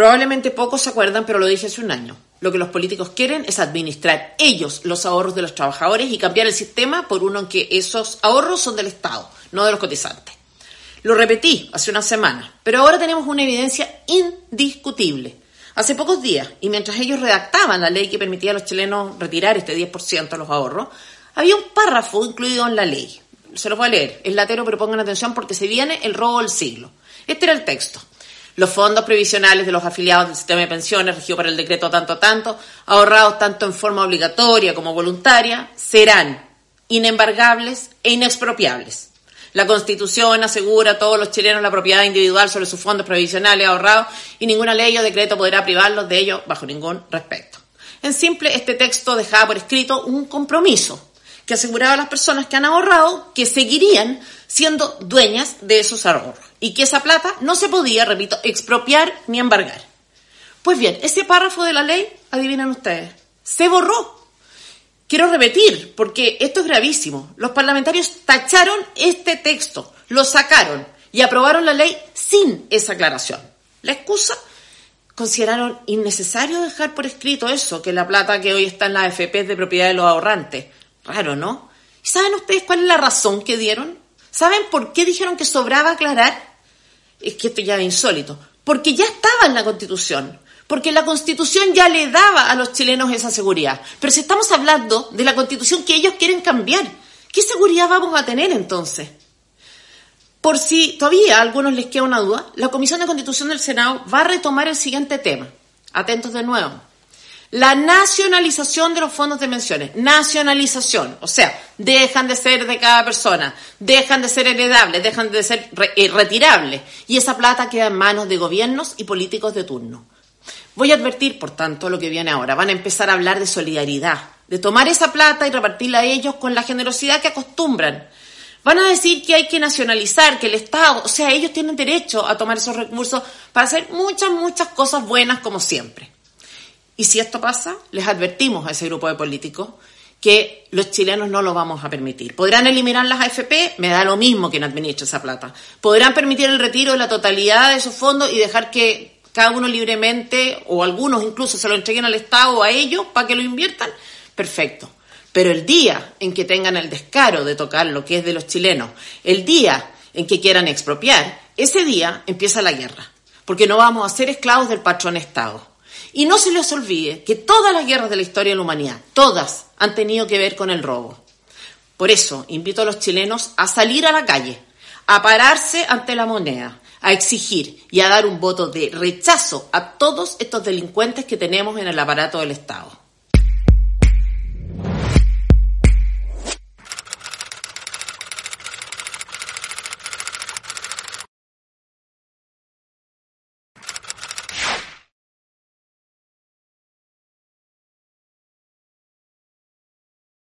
Probablemente pocos se acuerdan, pero lo dije hace un año. Lo que los políticos quieren es administrar ellos los ahorros de los trabajadores y cambiar el sistema por uno en que esos ahorros son del Estado, no de los cotizantes. Lo repetí hace una semana, pero ahora tenemos una evidencia indiscutible. Hace pocos días, y mientras ellos redactaban la ley que permitía a los chilenos retirar este 10% de los ahorros, había un párrafo incluido en la ley. Se los voy a leer. Es latero, pero pongan atención porque se viene el robo del siglo. Este era el texto. Los fondos previsionales de los afiliados del sistema de pensiones, regido por el decreto tanto tanto, ahorrados tanto en forma obligatoria como voluntaria, serán inembargables e inexpropiables. La Constitución asegura a todos los chilenos la propiedad individual sobre sus fondos previsionales ahorrados y ninguna ley o decreto podrá privarlos de ello bajo ningún respecto. En simple, este texto dejaba por escrito un compromiso que aseguraba a las personas que han ahorrado que seguirían siendo dueñas de esos ahorros y que esa plata no se podía, repito, expropiar ni embargar. Pues bien, ese párrafo de la ley, adivinan ustedes, se borró. Quiero repetir, porque esto es gravísimo. Los parlamentarios tacharon este texto, lo sacaron y aprobaron la ley sin esa aclaración. La excusa, consideraron innecesario dejar por escrito eso, que la plata que hoy está en la AFP es de propiedad de los ahorrantes. Raro, ¿no? ¿Y saben ustedes cuál es la razón que dieron? ¿Saben por qué dijeron que sobraba aclarar? Es que esto ya es insólito. Porque ya estaba en la Constitución. Porque la Constitución ya le daba a los chilenos esa seguridad. Pero si estamos hablando de la Constitución que ellos quieren cambiar, ¿qué seguridad vamos a tener entonces? Por si todavía a algunos les queda una duda, la Comisión de Constitución del Senado va a retomar el siguiente tema. Atentos de nuevo. La nacionalización de los fondos de pensiones. Nacionalización. O sea, dejan de ser de cada persona, dejan de ser heredables, dejan de ser eh, retirables. Y esa plata queda en manos de gobiernos y políticos de turno. Voy a advertir, por tanto, lo que viene ahora. Van a empezar a hablar de solidaridad, de tomar esa plata y repartirla a ellos con la generosidad que acostumbran. Van a decir que hay que nacionalizar, que el Estado, o sea, ellos tienen derecho a tomar esos recursos para hacer muchas, muchas cosas buenas como siempre. Y si esto pasa, les advertimos a ese grupo de políticos que los chilenos no lo vamos a permitir. ¿Podrán eliminar las AFP? Me da lo mismo que no administre esa plata. ¿Podrán permitir el retiro de la totalidad de esos fondos y dejar que cada uno libremente, o algunos incluso, se lo entreguen al Estado o a ellos para que lo inviertan? Perfecto. Pero el día en que tengan el descaro de tocar lo que es de los chilenos, el día en que quieran expropiar, ese día empieza la guerra. Porque no vamos a ser esclavos del patrón Estado. Y no se les olvide que todas las guerras de la historia de la humanidad, todas, han tenido que ver con el robo. Por eso invito a los chilenos a salir a la calle, a pararse ante la moneda, a exigir y a dar un voto de rechazo a todos estos delincuentes que tenemos en el aparato del Estado.